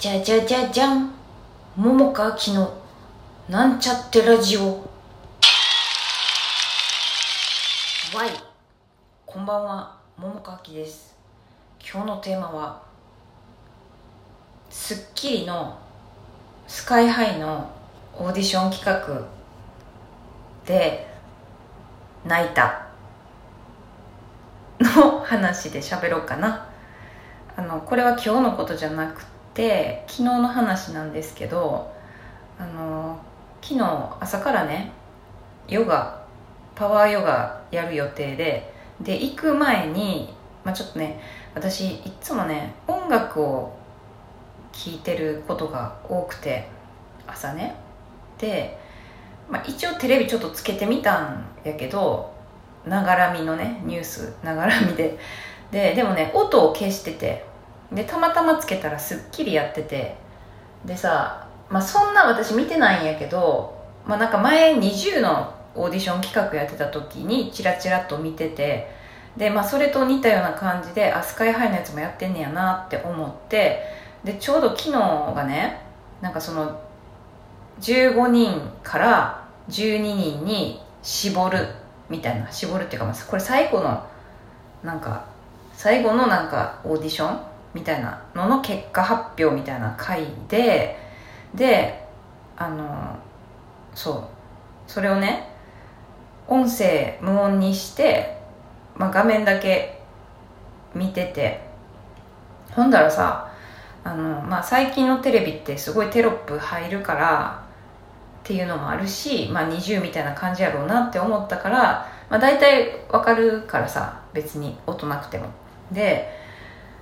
じゃじゃじゃじゃん。桃佳明のなんちゃってラジオ。わいこんばんは。桃佳明です。今日のテーマは『スッキリ』のスカイハイのオーディション企画。で泣いた。の話で喋ろうかな。あのこれは今日のことじゃなくて昨日の話なんですけどあの昨日朝からねヨガパワーヨガやる予定でで行く前に、まあ、ちょっとね私いつもね音楽を聴いてることが多くて朝ね。で、まあ、一応テレビちょっとつけてみたんやけどながらみのねニュースながらみで。ででもね音を消しててでたまたまつけたら『スッキリ』やってて。でさ、まあ、そんな私見てないんやけど、まあ、なんか前20のオーディション企画やってた時にチラチラと見てて。で、まあ、それと似たような感じであスカイハイのやつもやってんねやなって思って。でちょうど昨日がねなんかその15人から12人に絞るみたいな。絞るっていうか、これ最後のなんか最後のなんかオーディションみたいなのの結果発表みたいな回でであのそう。それをね音声無音にして、まあ、画面だけ見ててほんだらさあの、まあ、最近のテレビってすごいテロップ入るからっていうのもあるし、まあ、20みたいな感じやろうなって思ったから、まあ、大体わかるからさ別に音なくても。で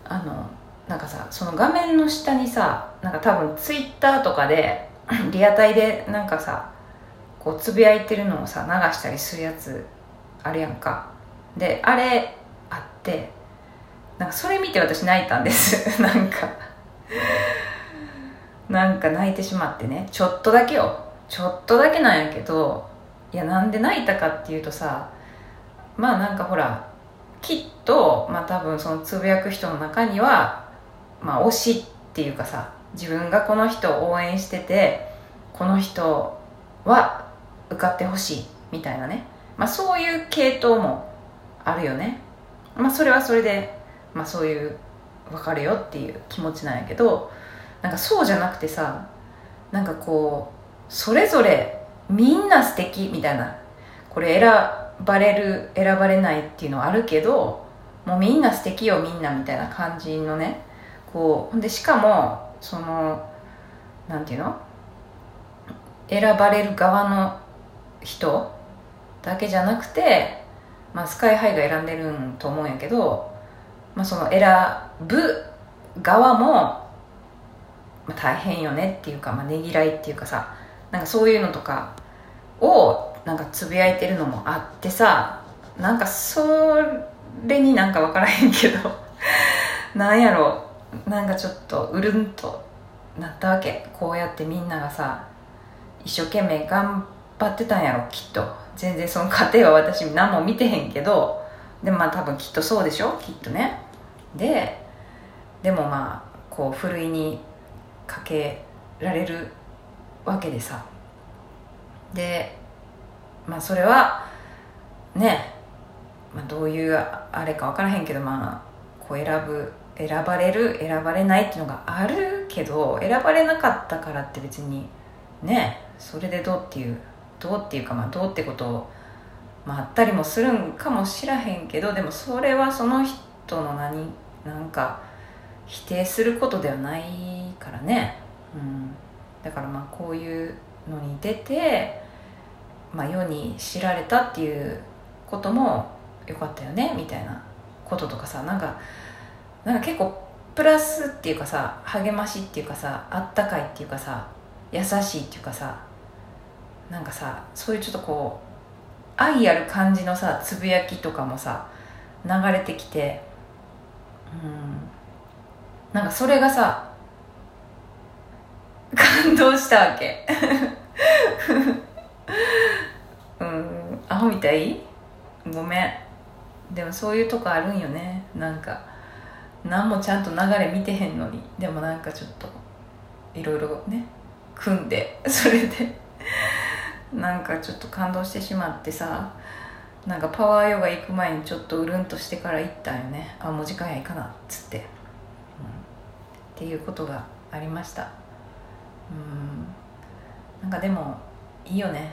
あのなんかさその画面の下にさなんか多分ツイッターとかで リアタイでなんかさこうつぶやいてるのをさ流したりするやつあるやんか。であれあってなんかそれ見て私泣いたんです。なんか。なんか泣いてしまってね。ちょっとだけよ。ちょっとだけなんやけどいやなんで泣いたかっていうとさまあなんかほらきっとまあ多分そのつぶやく人の中にはまあ、推しっていうかさ自分がこの人を応援しててこの人は受かってほしいみたいなね、まあ、そういう系統もあるよね、まあ、それはそれで、まあ、そういう分かるよっていう気持ちなんやけどなんかそうじゃなくてさなんかこうそれぞれみんな素敵みたいなこれ選ばれる選ばれないっていうのはあるけどもうみんな素敵よみんなみたいな感じのねこうでしかもそのなんていうの？選ばれる側の人だけじゃなくて、まあ、スカイハイが選んでるんと思うんやけど、まあ、その選ぶ側も、まあ、大変よねっていうか、まあ、ねぎらいっていうかさなんかそういうのとかをなんかつぶやいてるのもあってさなんかそれになんか分からへんけどなんやろ？なんかちょっとうるんとなったわけ。こうやってみんながさ一生懸命頑張ってたんやろきっと。全然その過程は私何も見てへんけどでもまあ多分きっとそうでしょきっとね。ででもまあこうふるいにかけられるわけでさ。でまあそれはね、まあ、どういうあれか分からへんけどまあこう選ぶ選ばれる選ばれないっていうのがあるけど選ばれなかったからって別にねそれでどうっていうどうっていうかまあどうってことを、まあ、ったりもするんかもしらへんけどでもそれはその人の何なんか否定することではないからね、うん、だからまあこういうのに出て、まあ、世に知られたっていうこともよかったよねみたいなこととかさなんかなんか結構プラスっていうかさ励ましっていうかさあったかいっていうかさ優しいっていうかさなんかさそういうちょっとこう愛ある感じのさつぶやきとかもさ流れてきてうん。なんかそれがさ感動したわけ。うん。アホみたい？ごめん。でもそういうとこあるんよね。なんか。何もちゃんと流れ見てへんのに。でもなんかちょっといろいろね組んで それでなんかちょっと感動してしまってさなんかパワーヨガ行く前にちょっとうるんとしてから行ったんよね。あもう時間やいかなっつって、うん、っていうことがありました。うん。なんかでもいいよね。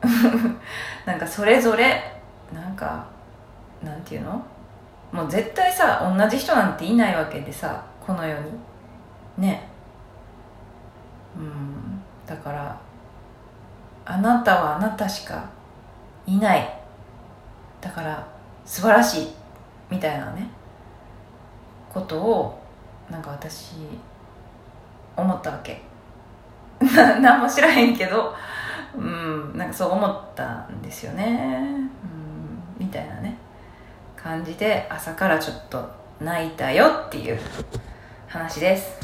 なんかそれぞれなんかなんていうの？もう絶対さ同じ人なんていないわけでさこの世に。ね。うん。だからあなたはあなたしかいない。だから素晴らしい。みたいなね。ことをなんか私思ったわけ。何も知らへんけどうん。なんかそう思ったんですよね。うん。みたいなね。感じで朝からちょっと泣いたよっていう話です。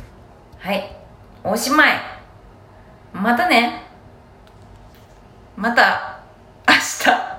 はい。おしまい。またね。また明日。